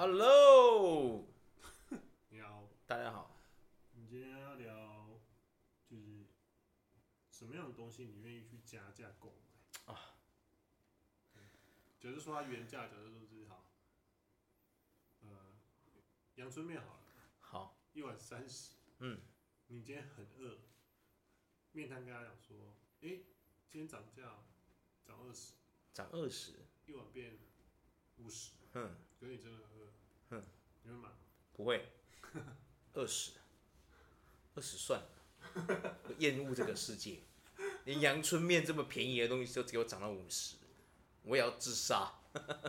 Hello，你好，大家好。你今天要聊就是什么样的东西你愿意去加价购买？啊？假如说它原价，假如说是好，呃，阳春面好了，好，一碗三十，嗯，你今天很饿，面摊跟他讲说，哎、欸，今天涨价，涨二十，涨二十，一碗变五十，嗯，可是你真的很饿。哼，你会买？不会，二十，二十算了，我 厌恶这个世界，连阳春面这么便宜的东西都给我涨到五十，我也要自杀。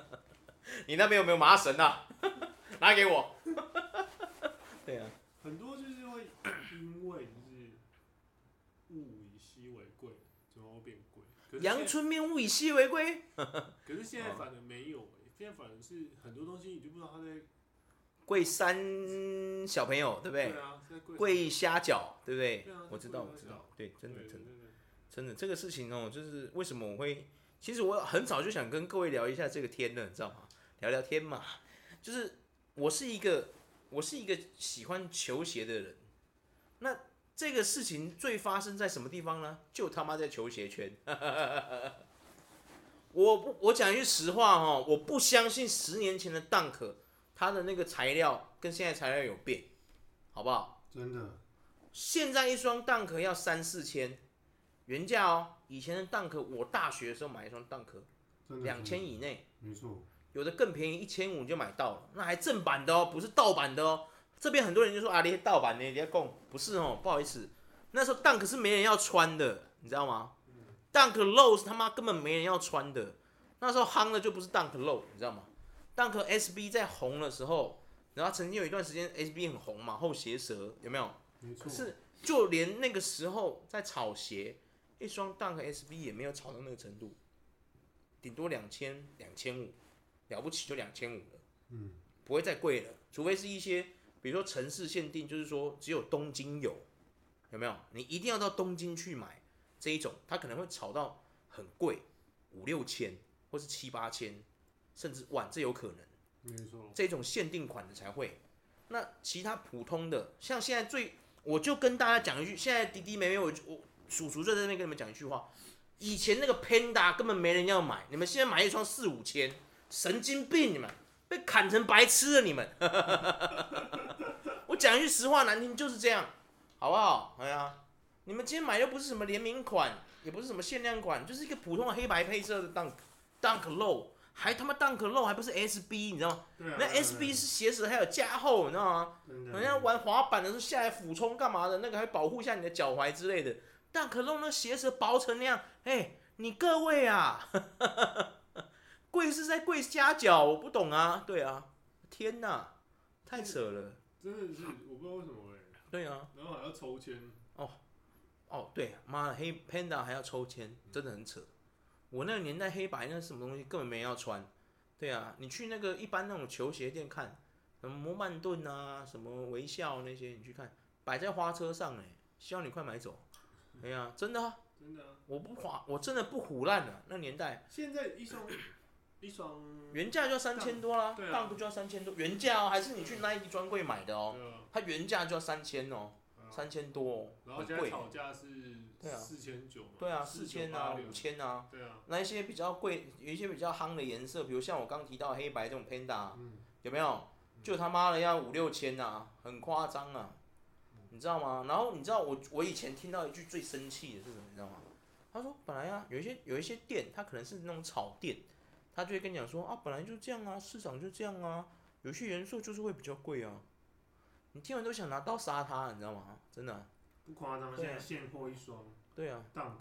你那边有没有麻绳啊？拿给我。对啊，很多就是会因为就是物以稀为贵，最后变贵。阳春面物以稀为贵？可是现在反而没有。现在反而是很多东西，你就不知道他在贵三小朋友，对不对？对啊，贵虾饺，对不对？对啊，我知道，我知道，对，真的，真的，真的，这个事情哦，就是为什么我会，其实我很早就想跟各位聊一下这个天的，你知道吗？聊聊天嘛，就是我是一个，我是一个喜欢球鞋的人，那这个事情最发生在什么地方呢？就他妈在球鞋圈。我不，我讲一句实话哈，我不相信十年前的 Dunk，它的那个材料跟现在材料有变，好不好？真的。现在一双 Dunk 要三四千，原价哦。以前的 Dunk，我大学的时候买一双 Dunk，两千以内，没错。有的更便宜，一千五就买到了，那还正版的哦，不是盗版的哦。这边很多人就说啊，你盗版的，你在供，不是哦，不好意思，那时候 Dunk 是没人要穿的，你知道吗？Dunk Low 是他妈根本没人要穿的，那时候夯的就不是 Dunk Low，你知道吗？Dunk SB 在红的时候，然后曾经有一段时间 SB 很红嘛，后鞋舌有没有？没错。可是就连那个时候在炒鞋，一双 Dunk SB 也没有炒到那个程度，顶多两千、两千五，了不起就两千五了，嗯，不会再贵了，除非是一些比如说城市限定，就是说只有东京有，有没有？你一定要到东京去买。这一种，它可能会炒到很贵，五六千，或是七八千，甚至万，这有可能。没错。这种限定款的才会。那其他普通的，像现在最，我就跟大家讲一句，现在弟弟妹妹，我我叔叔在那边跟你们讲一句话，以前那个 Panda 根本没人要买，你们现在买一双四五千，神经病你们，被砍成白痴了你们。我讲一句实话难听就是这样，好不好？哎呀。你们今天买又不是什么联名款，也不是什么限量款，就是一个普通的黑白配色的 Dunk Dunk Low，还他妈 Dunk Low 还不是 SB，你知道吗？对啊。那 SB 是鞋舌还有加厚，你知道吗？人家玩滑板的时候下来俯冲干嘛的，那个还保护一下你的脚踝之类的。Dunk Low 那鞋舌薄成那样，哎，你各位啊，贵是在贵加脚，我不懂啊。对啊，天哪，太扯了。真的是，我不知道为什么哎、欸。对啊。然后还要抽签。哦。哦，对，妈的，黑 Panda 还要抽签，真的很扯。我那个年代黑白那什么东西根本没人要穿。对啊，你去那个一般那种球鞋店看，什么摩曼顿啊，什么微笑那些，你去看，摆在花车上哎，希望你快买走。哎呀，真的啊，真的啊，我不花，我真的不唬烂了。那年代，现在一双一双原价就要三千多啦，对啊，当不就要三千多？原价哦，还是你去 Nike 专柜买的哦，它原价就要三千哦。三千多，哦，然后现在炒价是四千九，对啊，四千啊，五千啊，对啊，那一些比较贵，有一些比较夯的颜色，比如像我刚提到黑白这种 Panda，嗯、有没有？就他妈的要五六千啊，很夸张啊，你知道吗？然后你知道我我以前听到一句最生气的是什么？你知道吗？他说本来啊，有一些有一些店，他可能是那种草店，他就会跟你讲说啊，本来就这样啊，市场就这样啊，有些元素就是会比较贵啊。你听完都想拿刀杀他，你知道吗？真的、啊，不夸张。现在现货一双，对啊，Dunk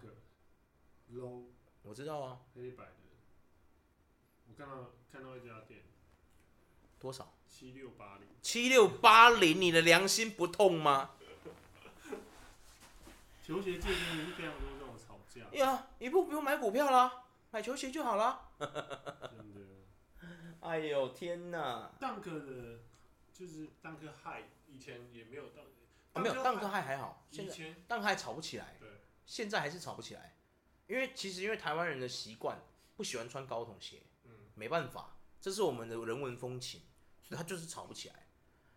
Low，我知道啊，黑白的。我看到看到一家店，多少？七六八零。七六八零，你的良心不痛吗？球鞋界真的是非常多这种吵架。呀，一步不用买股票啦，买球鞋就好了。真的。哎呦天哪！Dunk 的，就是 Dunk High。以前也没有到，啊没有，Dunk High 还好，现在 Dunk High 炒不起来，对，现在还是吵不起来，因为其实因为台湾人的习惯不喜欢穿高筒鞋，嗯，没办法，这是我们的人文风情，所以他就是吵不起来。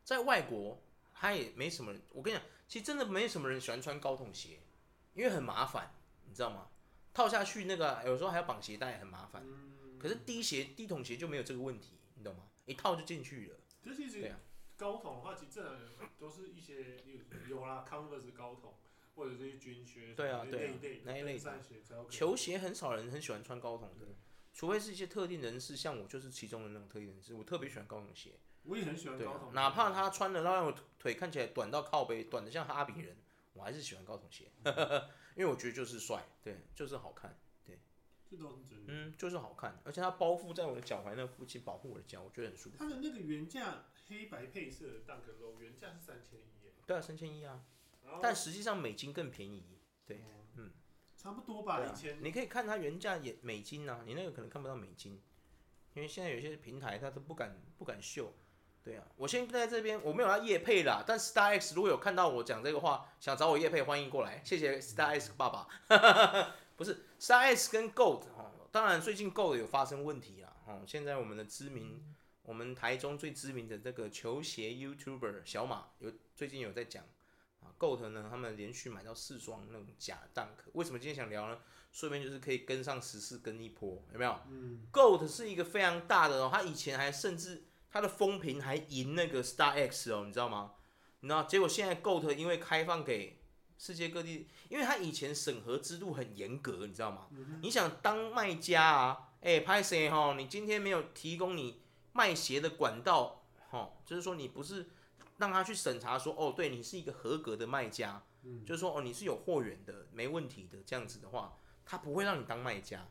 在外国，他也没什么人。我跟你讲，其实真的没什么人喜欢穿高筒鞋，因为很麻烦，你知道吗？套下去那个有时候还要绑鞋带，很麻烦。可是低鞋低筒鞋就没有这个问题，你懂吗？一套就进去了。对啊。高筒的话，其实这两都是一些有啦，Converse 高筒，或者这些军靴，对啊，对啊，那一类的。球鞋很少人很喜欢穿高筒的，除非是一些特定人士，像我就是其中的那种特定人士，我特别喜欢高筒鞋。我也很喜欢高筒，哪怕他穿的让我腿看起来短到靠背，短的像哈比人，我还是喜欢高筒鞋，因为我觉得就是帅，对，就是好看，对。嗯，就是好看，而且它包覆在我的脚踝那附近，保护我的脚，我觉得很舒服。它的那个原价。黑白配色的 Dunk Low 原价是三千一，对啊，三千一啊，但实际上美金更便宜，对，嗯，差不多吧，以前。你可以看它原价也美金啊，你那个可能看不到美金，因为现在有些平台它都不敢不敢秀，对啊，我先在这边我没有要业配啦，但 Star X 如果有看到我讲这个话，想找我业配，欢迎过来，谢谢 Star X 爸爸，不是 Star X 跟 Gold 哦，当然最近 Gold 有发生问题啦，哦，现在我们的知名。我们台中最知名的这个球鞋 YouTuber 小马有最近有在讲啊，GOAT 呢，他们连续买到四双那种假 Dunk，为什么今天想聊呢？顺便就是可以跟上时事跟一波，有没有？嗯，GOAT 是一个非常大的哦，他以前还甚至他的风评还赢那个 Star X 哦，你知道吗？你知道，结果现在 GOAT 因为开放给世界各地，因为他以前审核制度很严格，你知道吗？嗯、你想当卖家啊？哎、欸，拍谁哈？你今天没有提供你。卖鞋的管道，哦，就是说你不是让他去审查说，哦，对你是一个合格的卖家，嗯，就是说哦你是有货源的，没问题的这样子的话，他不会让你当卖家。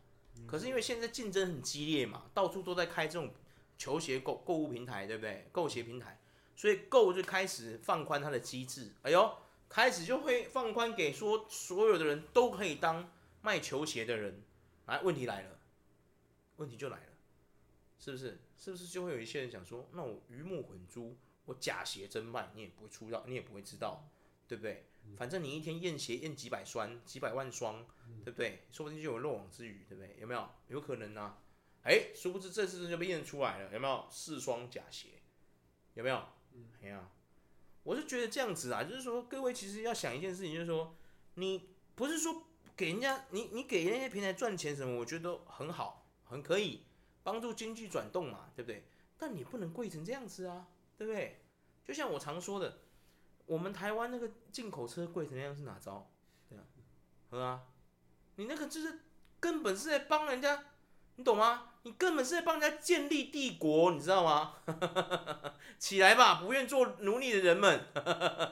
可是因为现在竞争很激烈嘛，到处都在开这种球鞋购购物平台，对不对？购鞋平台，所以购就开始放宽它的机制，哎呦，开始就会放宽给说所有的人都可以当卖球鞋的人。来，问题来了，问题就来了，是不是？是不是就会有一些人想说，那我鱼目混珠，我假鞋真卖，你也不会出到，你也不会知道，对不对？反正你一天验鞋验几百双、几百万双，对不对？说不定就有漏网之鱼，对不对？有没有？有可能呢、啊。哎，殊不知这次就被验出来了，有没有？四双假鞋，有没有？哎呀，我是觉得这样子啊，就是说各位其实要想一件事情，就是说你不是说给人家，你你给那些平台赚钱什么，我觉得都很好，很可以。帮助经济转动嘛，对不对？但你不能贵成这样子啊，对不对？就像我常说的，我们台湾那个进口车贵成那样是哪招？对啊，是啊，你那个就是根本是在帮人家，你懂吗？你根本是在帮人家建立帝国，你知道吗？起来吧，不愿做奴隶的人们。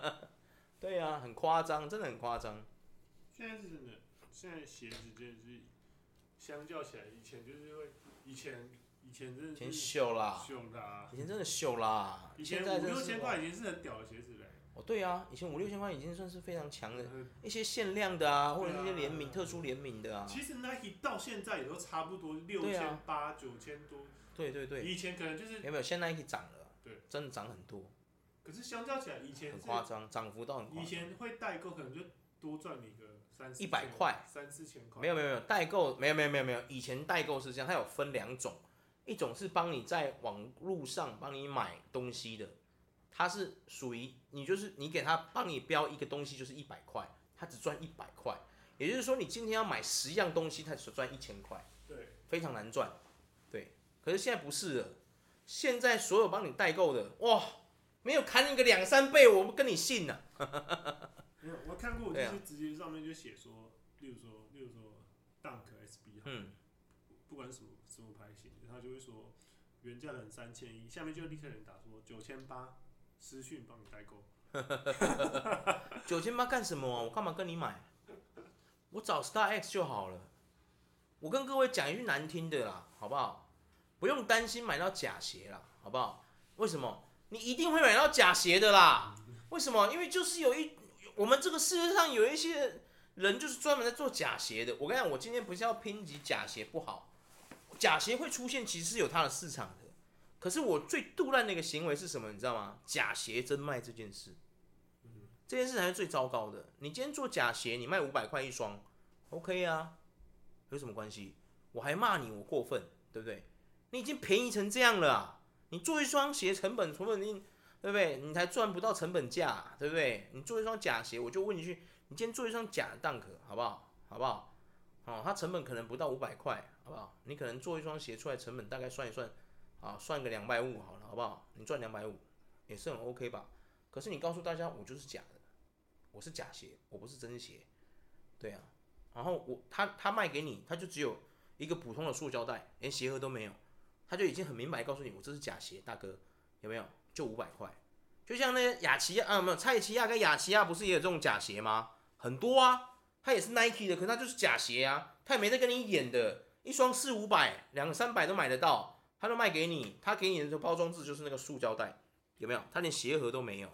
对啊，很夸张，真的很夸张。现在是真的，现在鞋子真的是相较起来，以前就是会。以前以前真的是秀啦，秀啦，以前真的秀啦。以前五六千块已经是很屌的鞋子嘞。哦，对啊，以前五六千块已经算是非常强的，一些限量的啊，或者一些联名、特殊联名的啊。其实 Nike 到现在也都差不多六千八、九千多。对对对。以前可能就是有没有？现在 Nike 涨了，对，真的涨很多。可是相较起来，以前很夸张，涨幅到很夸张。以前会代购，可能就多赚你个。一百块，三四千块，没有没有没有代购，没有没有没有没有。以前代购是这样，它有分两种，一种是帮你在网路上帮你买东西的，它是属于你就是你给他帮你标一个东西就是一百块，他只赚一百块，也就是说你今天要买十样东西，他只赚一千块，对，非常难赚，对。可是现在不是了，现在所有帮你代购的，哇，没有砍你个两三倍，我不跟你信了。没有，我看过，就是直接上面就写说，例如说，例如说，Dunk SB 嗯，不管什么什么牌型，他就会说原价可能三千一，下面就立刻有人打说九千八，私讯帮你代购。九千八干什么啊？我干嘛跟你买？我找 Star X 就好了。我跟各位讲一句难听的啦，好不好？不用担心买到假鞋啦，好不好？为什么？你一定会买到假鞋的啦。为什么？因为就是有一。我们这个世界上有一些人就是专门在做假鞋的。我跟你讲，我今天不是要抨击假鞋不好，假鞋会出现，其实是有它的市场的。可是我最杜烂的一个行为是什么？你知道吗？假鞋真卖这件事，这件事才是最糟糕的。你今天做假鞋，你卖五百块一双，OK 啊，有什么关系？我还骂你，我过分，对不对？你已经便宜成这样了，你做一双鞋成本成本你，对不对？你才赚不到成本价，对不对？你做一双假鞋，我就问你去，你今天做一双假的 Dunk，好不好？好不好？哦，它成本可能不到五百块，好不好？你可能做一双鞋出来成本大概算一算，啊，算个两百五好了，好不好？你赚两百五也是很 OK 吧？可是你告诉大家，我就是假的，我是假鞋，我不是真鞋，对啊。然后我他他卖给你，他就只有一个普通的塑胶袋，连鞋盒都没有，他就已经很明白告诉你，我这是假鞋，大哥有没有？就五百块，就像那雅琪亚啊，没有蔡奇亚跟雅琪亚不是也有这种假鞋吗？很多啊，他也是 Nike 的，可是他就是假鞋啊，他也没在跟你演的，一双四五百、两三百都买得到，他都卖给你，他给你的这个包装纸就是那个塑胶袋，有没有？他连鞋盒都没有，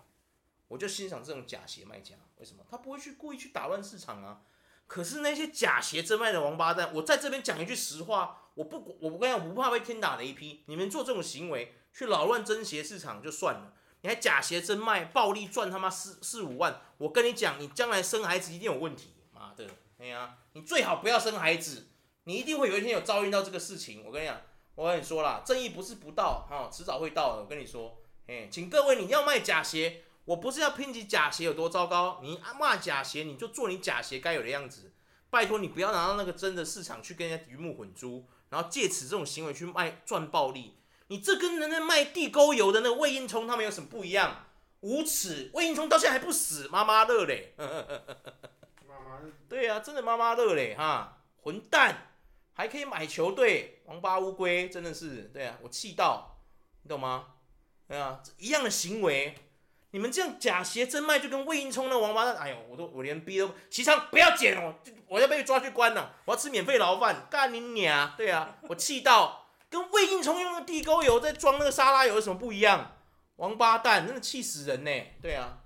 我就欣赏这种假鞋卖家，为什么？他不会去故意去打乱市场啊。可是那些假鞋真卖的王八蛋，我在这边讲一句实话，我不，我不跟你讲，我不怕被天打雷劈。你们做这种行为去扰乱真鞋市场就算了，你还假鞋真卖，暴利赚他妈四四五万，我跟你讲，你将来生孩子一定有问题。妈的，哎呀，你最好不要生孩子，你一定会有一天有遭遇到这个事情。我跟你讲，我跟你说啦，正义不是不到，哈，迟早会到的。我跟你说，哎，请各位你要卖假鞋。我不是要抨击假鞋有多糟糕，你骂假鞋，你就做你假鞋该有的样子。拜托你不要拿到那个真的市场去跟人家鱼目混珠，然后借此这种行为去卖赚暴利。你这跟人家卖地沟油的那个魏应充他们有什么不一样？无耻！魏应充到现在还不死，妈妈乐嘞！妈 妈对呀、啊，真的妈妈乐嘞哈！混蛋，还可以买球队，王八乌龟，真的是对啊，我气到，你懂吗？对啊，一样的行为。你们这样假鞋真卖，就跟魏应充那王八蛋，哎呦，我都我连逼都，齐昌不要剪哦，我要被抓去关了，我要吃免费牢饭，干你娘！对啊，我气到跟魏应充用的地沟油在装那个沙拉油有什么不一样？王八蛋，真的气死人呢！对啊，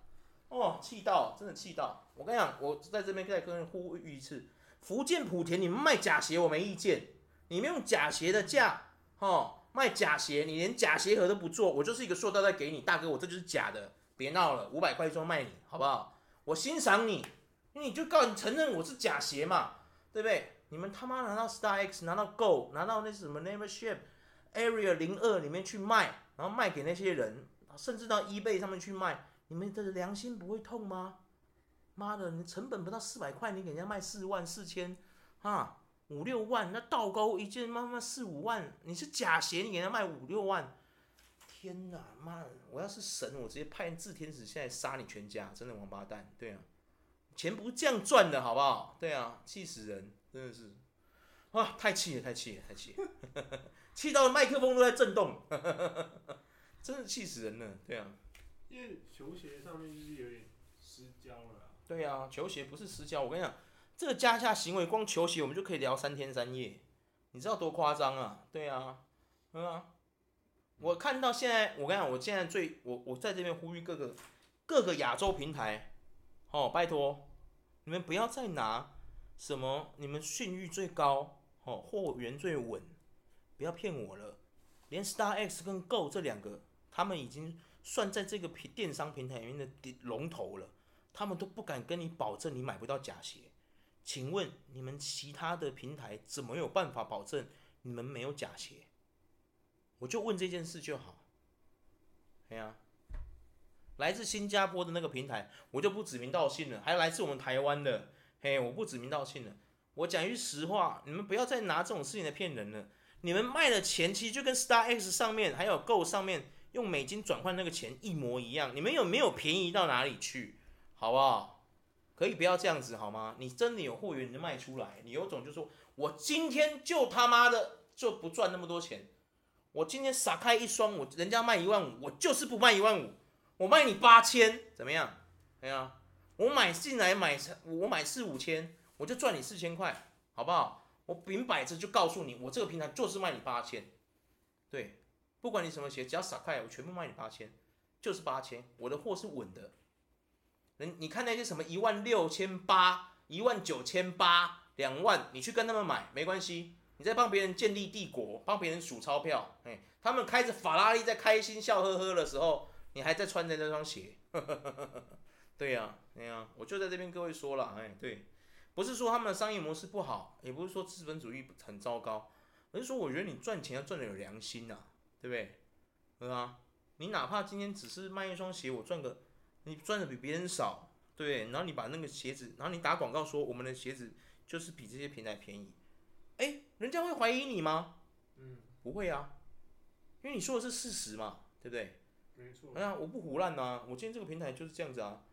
哦，气到，真的气到！我跟你讲，我在这边再跟呼吁一次，福建莆田你们卖假鞋我没意见，你们用假鞋的价，哦，卖假鞋，你连假鞋盒都不做，我就是一个塑料袋给你，大哥，我这就是假的。别闹了，五百块一双卖你，好不好？我欣赏你，你就告你承认我是假鞋嘛，对不对？你们他妈拿到 Star X，拿到 Go，拿到那什么 Never Ship Area 零二里面去卖，然后卖给那些人，甚至到 eBay 上面去卖，你们的良心不会痛吗？妈的，你成本不到四百块，你给人家卖四万四千，啊，五六万，那倒钩一件妈妈四五万，你是假鞋，你给人家卖五六万。天哪，妈！我要是神，我直接派人天使现在杀你全家，真的王八蛋！对啊，钱不是这样赚的，好不好？对啊，气死人，真的是，哇，太气了，太气了，太气了，气到麦克风都在震动，真的气死人了，对啊。因为球鞋上面就是有点失焦了。对啊，球鞋不是失焦，我跟你讲，这个加价行为，光球鞋我们就可以聊三天三夜，你知道多夸张啊？对啊，嗯啊。我看到现在，我跟你讲，我现在最我我在这边呼吁各个各个亚洲平台，哦，拜托你们不要再拿什么你们信誉最高，哦，货源最稳，不要骗我了。连 Star X 跟 Go 这两个，他们已经算在这个平电商平台里面的龙头了，他们都不敢跟你保证你买不到假鞋。请问你们其他的平台怎么有办法保证你们没有假鞋？我就问这件事就好，哎呀，来自新加坡的那个平台，我就不指名道姓了。还来自我们台湾的，嘿，我不指名道姓了。我讲一句实话，你们不要再拿这种事情来骗人了。你们卖的钱其实就跟 Star X 上面还有 Go 上面用美金转换那个钱一模一样。你们有没有便宜到哪里去？好不好？可以不要这样子好吗？你真的有货源，你就卖出来。你有种就说，我今天就他妈的就不赚那么多钱。我今天撒开一双，我人家卖一万五，我就是不卖一万五，我卖你八千，怎么样？哎呀，我买进来买，我买四五千，我就赚你四千块，好不好？我明摆着就告诉你，我这个平台就是卖你八千，对，不管你什么鞋，只要撒开，我全部卖你八千，就是八千，我的货是稳的。人你看那些什么一万六千八、一万九千八、两万，你去跟他们买没关系。你在帮别人建立帝国，帮别人数钞票，哎，他们开着法拉利在开心笑呵呵的时候，你还在穿着那双鞋，对呀、啊，对呀、啊，我就在这边各位说了，哎，对，不是说他们的商业模式不好，也不是说资本主义很糟糕，而是说我觉得你赚钱要赚的有良心呐、啊，对不对？对啊，你哪怕今天只是卖一双鞋，我赚个，你赚的比别人少，对，然后你把那个鞋子，然后你打广告说我们的鞋子就是比这些平台便宜，哎，人家会怀疑你吗？嗯，不会啊，因为你说的是事实嘛，对不对？没错。哎呀，我不唬烂啊，我今天这个平台就是这样子啊，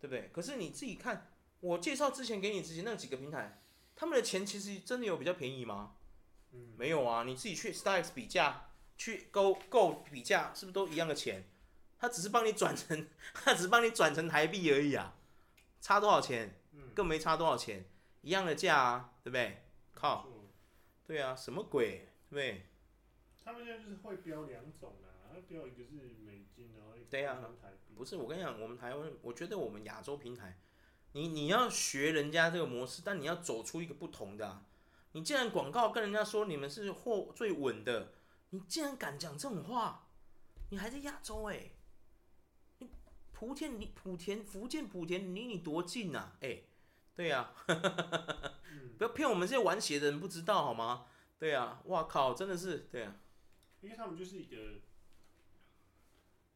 对不对？可是你自己看，我介绍之前给你之前那几个平台，他们的钱其实真的有比较便宜吗？嗯，没有啊，你自己去 StockX 比价，去 Go Go 比价，是不是都一样的钱？他只是帮你转成，他只是帮你转成台币而已啊，差多少钱？更没差多少钱，一样的价啊，对不对？靠，对啊，什么鬼，对不对？他们现在就是会标两种啊，他标一个是美金，然后一个对啊，不是我跟你讲，我们台湾，我觉得我们亚洲平台，你你要学人家这个模式，但你要走出一个不同的啊。你既然广告跟人家说你们是货最稳的，你竟然敢讲这种话，你还在亚洲哎、欸？你莆田离莆田福建莆田离你多近呐、啊？哎、欸，对呀、啊，不要骗我们这些玩鞋的人不知道好吗？对呀、啊，哇靠，真的是对呀、啊，因为他们就是一个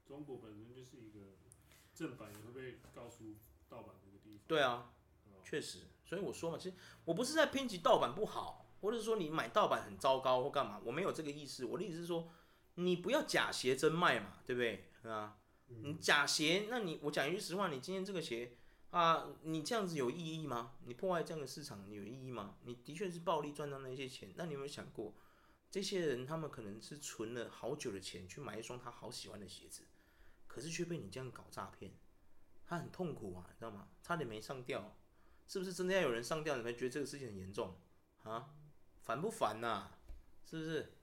中国本身就是一个正版也会被告诉盗版的一个地方。对啊，确实。所以我说嘛，其实我不是在抨击盗版不好，或者是说你买盗版很糟糕或干嘛，我没有这个意思。我的意思是说，你不要假鞋真卖嘛，对不对？啊，你假鞋，那你我讲一句实话，你今天这个鞋啊，你这样子有意义吗？你破坏这样的市场，你有意义吗？你的确是暴利赚到那些钱，那你有没有想过，这些人他们可能是存了好久的钱去买一双他好喜欢的鞋子，可是却被你这样搞诈骗，他很痛苦啊，你知道吗？差点没上吊。是不是真的要有人上吊，你才觉得这个事情很严重啊？烦不烦呐、啊？是不是？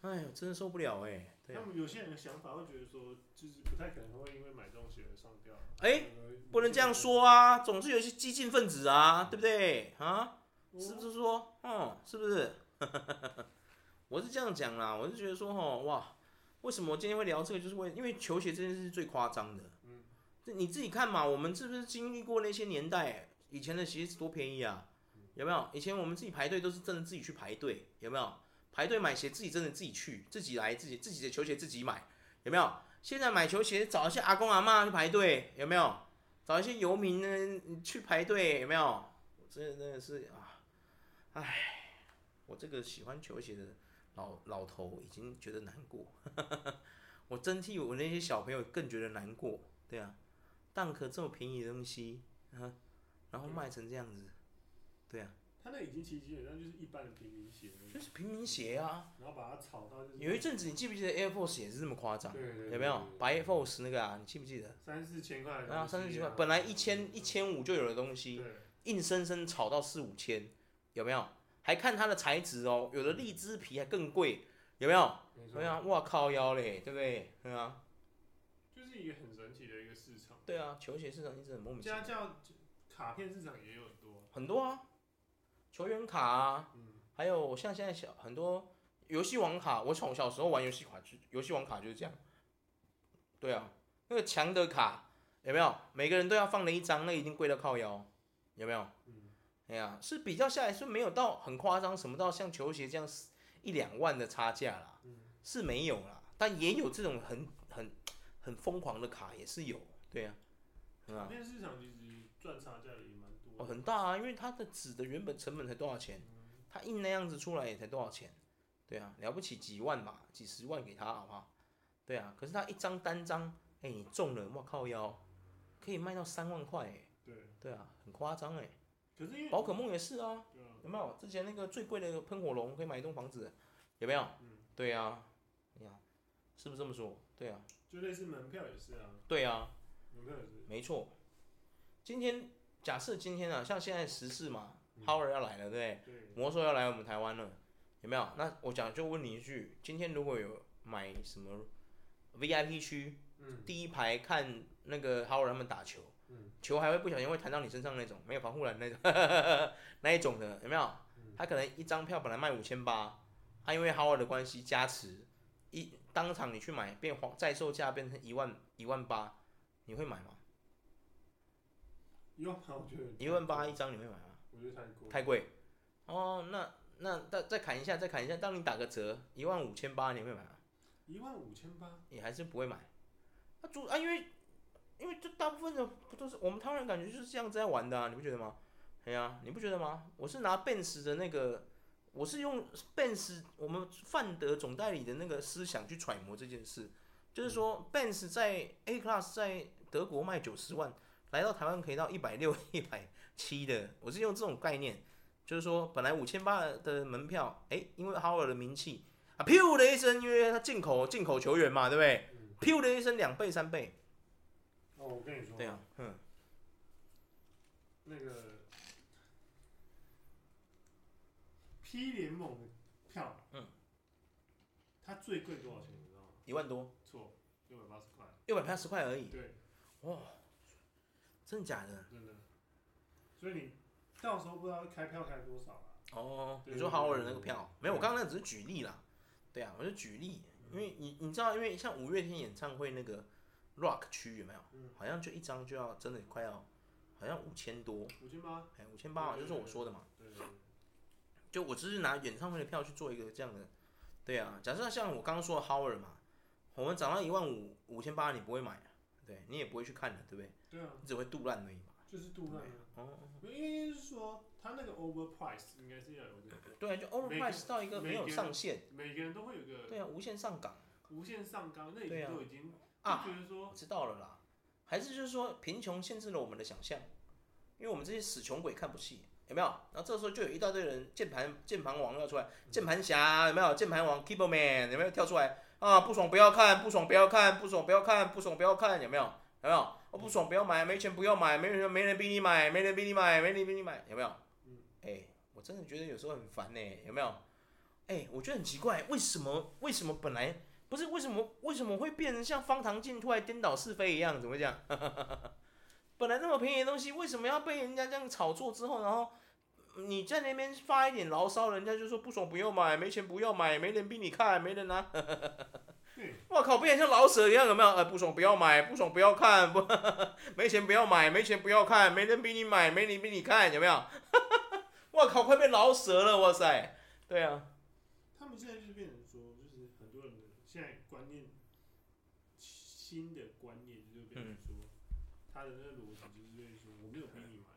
哎呦，真的受不了哎、欸！对啊，他们有些人的想法会觉得说，就是不太可能会因为买这种鞋而上吊。哎、欸，不能这样说啊！总是有一些激进分子啊，对不对？啊？是不是说？哦，是不是？我是这样讲啦，我是觉得说，哦，哇，为什么我今天会聊这个？就是为因为球鞋这件事是最夸张的。嗯，你自己看嘛，我们是不是经历过那些年代？以前的鞋子多便宜啊，有没有？以前我们自己排队都是真的自己去排队，有没有？排队买鞋自己真的自己去，自己来自己自己的球鞋自己买，有没有？现在买球鞋找一些阿公阿妈去排队，有没有？找一些游民呢去排队，有没有？这真的是啊，唉，我这个喜欢球鞋的老老头已经觉得难过，我真替我那些小朋友更觉得难过。对啊，Dunk 这么便宜的东西，啊。然后卖成这样子，对啊，他那已经其实基本上就是一般的平民鞋，就是平民鞋啊。然后把它炒到有一阵子，你记不记得 Air Force 也是这么夸张？对对对，有没有白 Air Force 那个啊？你记不记得？三四千块啊，三四千块，本来一千一千五就有的东西，硬生生炒到四五千，有没有？还看它的材质哦，有的荔枝皮还更贵，有没有？对啊，哇靠腰嘞，对不对？对啊，就是一个很神奇的一个市场。对啊，球鞋市场一直很莫名其妙。卡片市场也有很多，很多啊，球员卡啊，嗯、还有像现在小很多游戏王卡，我从小时候玩游戏卡就游戏王卡就是这样，对啊，那个强的卡有没有？每个人都要放了一张，那个、已经贵到靠腰，有没有？嗯，哎呀，是比较下来是没有到很夸张，什么到像球鞋这样一两万的差价啦，嗯、是没有啦，但也有这种很很很疯狂的卡也是有，对啊，卡片市场其实。赚差价也蛮多哦，很大啊，因为它的纸的原本成本才多少钱？它印那样子出来也才多少钱？对啊，了不起几万吧，几十万给他好不好？对啊，可是他一张单张，哎、欸，你中了，我靠腰，可以卖到三万块哎。对。对啊，很夸张哎。可是宝可梦也是啊，有没有？之前那个最贵的喷火龙可以买一栋房子，有没有？嗯。对啊，你看，是不是这么说？对啊。就类似门票也是啊。对啊。门票也是。没错。今天假设今天啊，像现在时事嘛，Howard 要来了，对不对？对。魔兽要来我们台湾了，有没有？那我讲就问你一句，今天如果有买什么 VIP 区，嗯，第一排看那个 Howard 他们打球，嗯，球还会不小心会弹到你身上那种，没有防护栏那种，那一种的有没有？他可能一张票本来卖五千八，他因为 Howard 的关系加持，一当场你去买变黄在售价变成一万一万八，你会买吗？一万八一张你会买吗？我觉得太贵。太贵。哦，那那再再砍一下，再砍一下。当你打个折，一万五千八你会买吗？一万五千八，你还是不会买。啊主啊，因为因为这大部分的不都是我们台湾人感觉就是这样子在玩的啊，你不觉得吗？哎呀、啊，你不觉得吗？我是拿 Benz 的那个，我是用 Benz 我们范德总代理的那个思想去揣摩这件事，就是说 Benz 在 A Class 在德国卖九十万，来到台湾可以到一百六、一百七的，我是用这种概念，就是说本来五千八的门票，哎，因为 Howard 的名气啊，噗的一声，因为他进口进口球员嘛，对不对？噗的一声，两倍三倍。哦，我跟你说，对啊，嗯，那个。P 联盟的票，嗯，它最贵多少钱？你知道吗？一万多。错，六百八十块。六百八十块而已。对。哇，真的假的？真的。所以你到时候不知道开票开多少啊？哦，你说豪尔的那个票，没有，我刚刚那只是举例啦。对啊，我就举例，因为你你知道，因为像五月天演唱会那个 Rock 区有没有？好像就一张就要真的快要，好像五千多。五千八。哎，五千八嘛，就是我说的嘛。对对。就我只是拿演唱会的票去做一个这样的，对啊，假设像我刚刚说的 Howard 嘛，我们涨到一万五五千八，你不会买，啊对你也不会去看的，对不对？对啊，你只会杜烂而已嘛。就是杜烂。哦。因为是说他那个 overprice 应该是要有这个。对啊，就 overprice 到一个没有上限。每个人都会有个。对啊，无限上岗。无限上纲，那已经都已经啊，我知道了啦。还是就是说贫穷限制了我们的想象，因为我们这些死穷鬼看不起。有没有？然后这时候就有一大堆人，键盘键盘王要出来，键盘侠有没有？键盘王 Keyboard Man 有没有跳出来？啊，不爽不要看，不爽不要看，不爽不要看，不爽不要看，有没有？有没有？我不爽不要买，没钱不要买，没人没人逼你买，没人逼你买，没人逼你买，有没有？哎，我真的觉得有时候很烦呢，有没有？哎，我觉得很奇怪，为什么为什么本来不是为什么为什么会变成像方唐镜突然颠倒是非一样？怎么讲？本来那么便宜的东西，为什么要被人家这样炒作之后，然后？你在那边发一点牢骚，人家就说不爽不要买，没钱不要买，没人逼你看，没人拿。我靠，变成像老舍一样，有没有？呃，不爽不要买，不爽不要看，不，没钱不要买，没钱不要看，没人逼你买，没人逼你看，有没有？我靠，快变老舍了，哇塞！对啊。他们现在就是变成观念，新的观念就是变成说，他的那个逻辑就是说，我没有逼你买，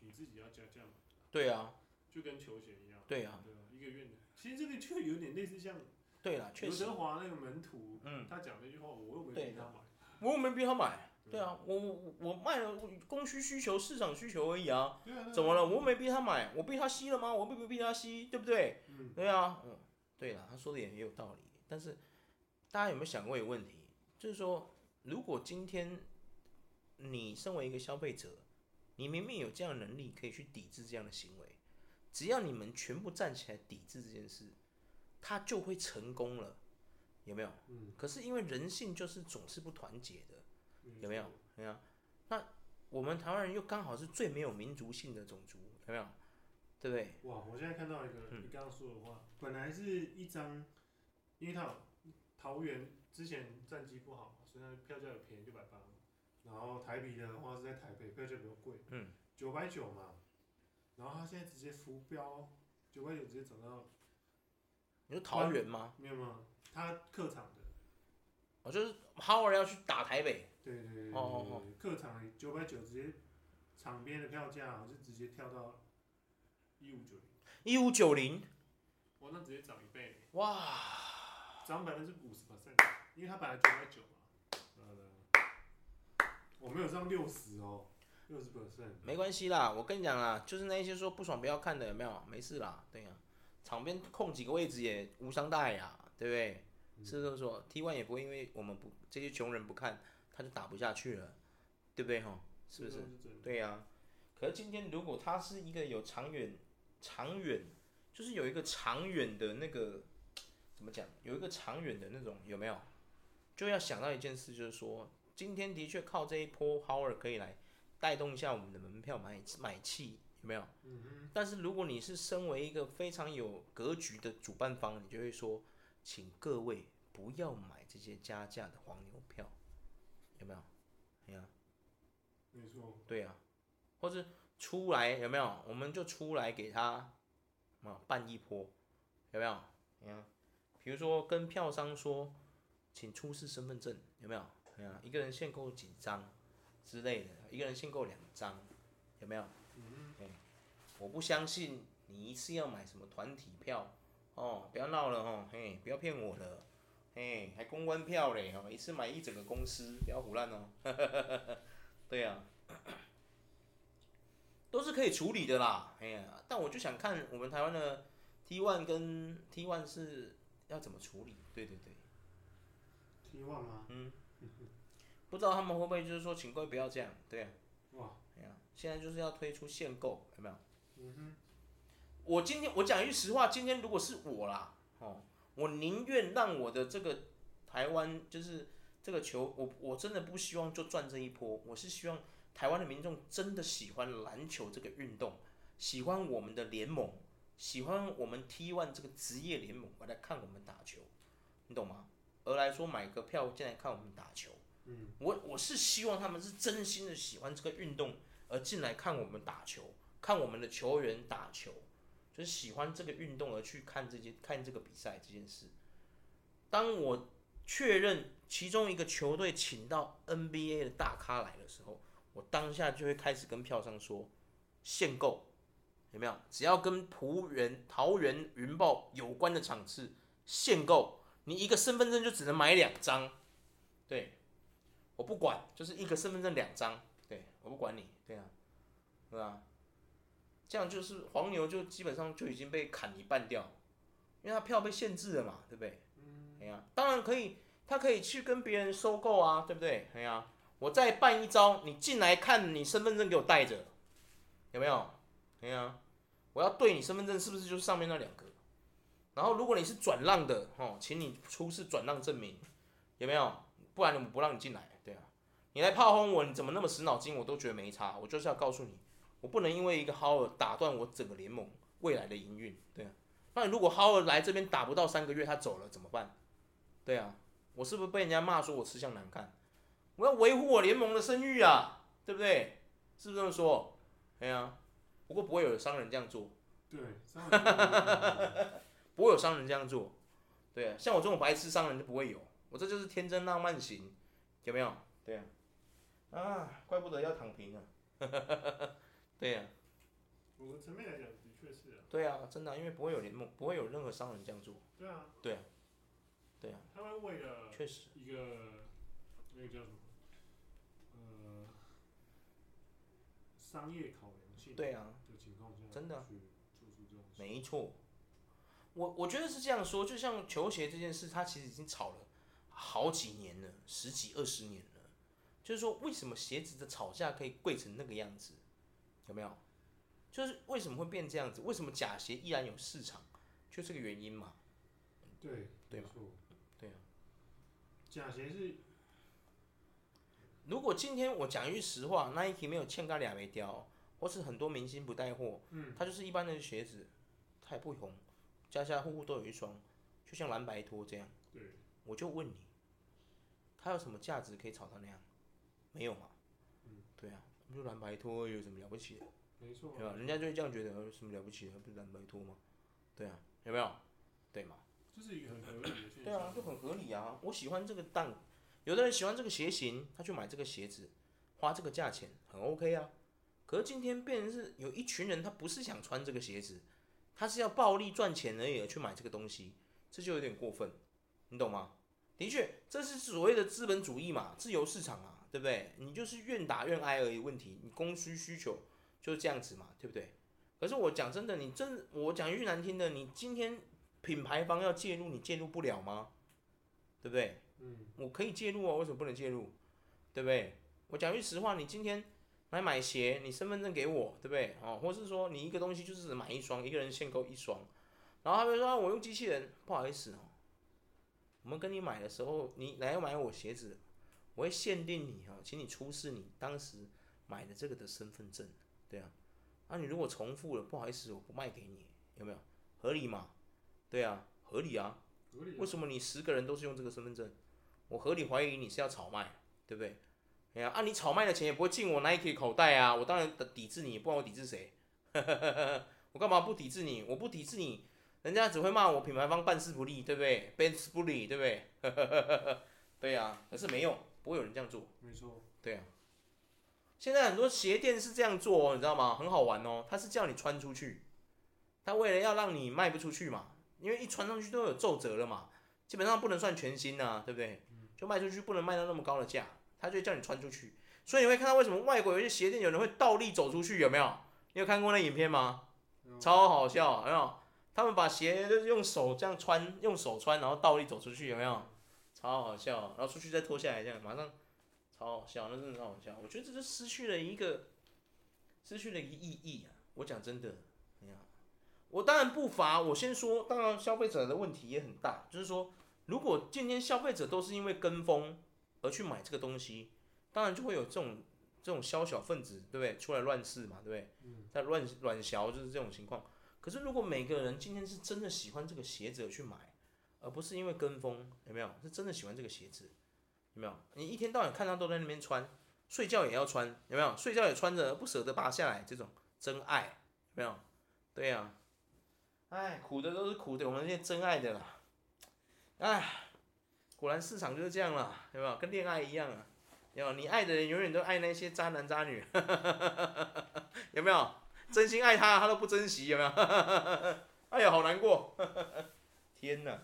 你自己要加价买。对啊，就跟球鞋一样。对啊，对啊，一个月的。其实这个就有点类似像，对了，确实。刘德华那个门徒，嗯，他讲那句话，我又没逼他买，我又没逼他买。对啊，我我我卖了供需需求市场需求而已啊。怎么了？我又没逼他买，我逼他吸了吗？我并不逼他吸，对不对？嗯。对啊，嗯，对了，他说的也很有道理。但是大家有没有想过一个问题？就是说，如果今天你身为一个消费者，你明明有这样的能力可以去抵制这样的行为，只要你们全部站起来抵制这件事，他就会成功了，有没有？嗯。可是因为人性就是总是不团结的，有没有？没有。那我们台湾人又刚好是最没有民族性的种族，有没有？对不对？哇！我现在看到一个你刚刚说的话，嗯、本来是一张，因为他有桃园之前战绩不好，所以他票价有便宜六百八。然后台比的话是在台北，票价比较贵，嗯，九百九嘛。然后他现在直接浮标，九百九直接涨到。你说桃园吗？没有吗？他客场的。哦，就是 Howard 要去打台北。对对对对。哦哦哦。客场九百九直接，场边的票价就直接跳到一五九零。一五九零。哇，那直接涨一倍。哇。涨百分之五十 percent，因为他本来九百九嘛。我没有上六十哦，六十 percent。没关系啦，我跟你讲啦，就是那些说不爽不要看的，有没有？没事啦，对呀、啊，场边空几个位置也无伤大雅，对不对？嗯、是不是说 T one 也不会因为我们不这些穷人不看，他就打不下去了，对不对哈？是不是？是对呀、啊。可是今天如果他是一个有长远、长远，就是有一个长远的那个怎么讲？有一个长远的那种有没有？就要想到一件事，就是说。今天的确靠这一波 Howard 可以来带动一下我们的门票买买气，有没有？嗯哼。但是如果你是身为一个非常有格局的主办方，你就会说，请各位不要买这些加价的黄牛票，有没有？没有。没错。对呀。或者出来有没有？我们就出来给他啊办一波，有没有？你看，比如说跟票商说。请出示身份证，有没有？哎呀，一个人限购几张之类的，一个人限购两张，有没有？嗯，哎，我不相信你一次要买什么团体票哦，不要闹了哦，嘿，不要骗我了，嘿，还公关票嘞哦，一次买一整个公司，不要胡乱哦，对呀、啊，都是可以处理的啦，哎呀，但我就想看我们台湾的 T one 跟 T one 是要怎么处理，对对对希望吗？嗯。不知道他们会不会就是说，请各位不要这样，对啊，哇，哎呀，现在就是要推出限购，有没有？嗯哼，我今天我讲一句实话，今天如果是我啦，哦，我宁愿让我的这个台湾就是这个球，我我真的不希望就赚这一波，我是希望台湾的民众真的喜欢篮球这个运动，喜欢我们的联盟，喜欢我们 T1 这个职业联盟，我来看我们打球，你懂吗？而来说买个票进来看我们打球。嗯，我我是希望他们是真心的喜欢这个运动而进来看我们打球，看我们的球员打球，就是喜欢这个运动而去看这件看这个比赛这件事。当我确认其中一个球队请到 NBA 的大咖来的时候，我当下就会开始跟票商说限购，有没有？只要跟璞园、桃园云豹有关的场次限购，你一个身份证就只能买两张，对。我不管，就是一个身份证两张，对，我不管你，对啊，对吧？这样就是黄牛就基本上就已经被砍一半掉，因为他票被限制了嘛，对不对？嗯。哎呀，当然可以，他可以去跟别人收购啊，对不对？哎呀，我再办一招，你进来看，你身份证给我带着，有没有？哎呀，我要对你身份证是不是就是上面那两个？然后如果你是转让的，哦，请你出示转让证明，有没有？不然我们不让你进来。对啊你来炮轰我，你怎么那么死脑筋？我都觉得没差。我就是要告诉你，我不能因为一个豪尔打断我整个联盟未来的营运，对啊。那你如果豪尔来这边打不到三个月，他走了怎么办？对啊，我是不是被人家骂说我吃相难看？我要维护我联盟的声誉啊，对不对？是不是这么说？对啊。不过不会有商人这样做。对，商人不会有商人这样做。对啊，像我这种白痴商人就不会有。我这就是天真浪漫型，有没有？对啊。啊，怪不得要躺平啊！对呀、啊，我层面来讲，的确是啊。对啊，真的、啊，因为不会有联盟，不会有任何商人这样做。对啊。对啊。对啊。他们为了确实一个那个叫什么？呃，商业考量性。对啊。的情况下，真的、啊。去做出这种。没错。我我觉得是这样说，就像球鞋这件事，它其实已经炒了好几年了，十几二十年了。就是说，为什么鞋子的炒价可以贵成那个样子？有没有？就是为什么会变这样子？为什么假鞋依然有市场？就这个原因嘛。对，对吧？对啊。假鞋是。如果今天我讲一句实话，Nike 没有欠他俩没雕，或是很多明星不带货，嗯，它就是一般的鞋子，他也不红，家家户户都有一双，就像蓝白拖这样。对。我就问你，它有什么价值可以炒到那样？没有嘛？嗯，对啊，就蓝白拖有什么了不起的？没错，对吧？人家就会这样觉得，有什么了不起的？不是蓝白拖吗？对啊，有没有？对嘛？这是一个很合理的现象。对啊，就很合理啊。我喜欢这个档，有的人喜欢这个鞋型，他去买这个鞋子，花这个价钱很 OK 啊。可是今天变成是有一群人，他不是想穿这个鞋子，他是要暴利赚钱而已而去买这个东西，这就有点过分，你懂吗？的确，这是所谓的资本主义嘛，自由市场啊。对不对？你就是愿打愿挨而已。问题，你供需需求就是这样子嘛，对不对？可是我讲真的，你真我讲一句难听的，你今天品牌方要介入，你介入不了吗？对不对？嗯，我可以介入啊，为什么不能介入？对不对？我讲句实话，你今天来买鞋，你身份证给我，对不对？哦，或是说你一个东西就是买一双，一个人限购一双，然后他们说我用机器人，不好意思哦，我们跟你买的时候，你来买我鞋子。我会限定你哈，请你出示你当时买的这个的身份证，对啊，啊你如果重复了，不好意思，我不卖给你，有没有？合理吗？对啊，合理啊。为什么你十个人都是用这个身份证？我合理怀疑你是要炒卖，对不对？哎呀，啊你炒卖的钱也不会进我 Nike 口袋啊，我当然抵制你，不然我抵制谁？我干嘛不抵制你？我不抵制你，人家只会骂我品牌方办事不力，对不对？办事不力，对不对？对呀、啊，可是没用，不会有人这样做。没错。对啊。现在很多鞋店是这样做哦，你知道吗？很好玩哦，他是叫你穿出去，他为了要让你卖不出去嘛，因为一穿上去都有皱褶了嘛，基本上不能算全新呐、啊，对不对？就卖出去不能卖到那么高的价，他就叫你穿出去。所以你会看到为什么外国有些鞋店有人会倒立走出去，有没有？你有看过那影片吗？超好笑，有没有？他们把鞋就是用手这样穿，用手穿，然后倒立走出去，有没有？超好笑，然后出去再脱下来，这样马上，超好笑，那真的超好笑。我觉得这就失去了一个，失去了一个意义啊！我讲真的，我当然不乏，我先说，当然消费者的问题也很大，就是说，如果今天消费者都是因为跟风而去买这个东西，当然就会有这种这种宵小分子，对不对？出来乱世嘛，对不对？在乱乱小就是这种情况。可是如果每个人今天是真的喜欢这个鞋子而去买，而不是因为跟风，有没有？是真的喜欢这个鞋子，有没有？你一天到晚看他都在那边穿，睡觉也要穿，有没有？睡觉也穿着不舍得拔下来，这种真爱，有没有？对呀、啊，哎，苦的都是苦的，我们这些真爱的啦，哎，果然市场就是这样了，有没有？跟恋爱一样啊。有你爱的人永远都爱那些渣男渣女，有没有？真心爱他，他都不珍惜，有没有？哎呀，好难过，天哪！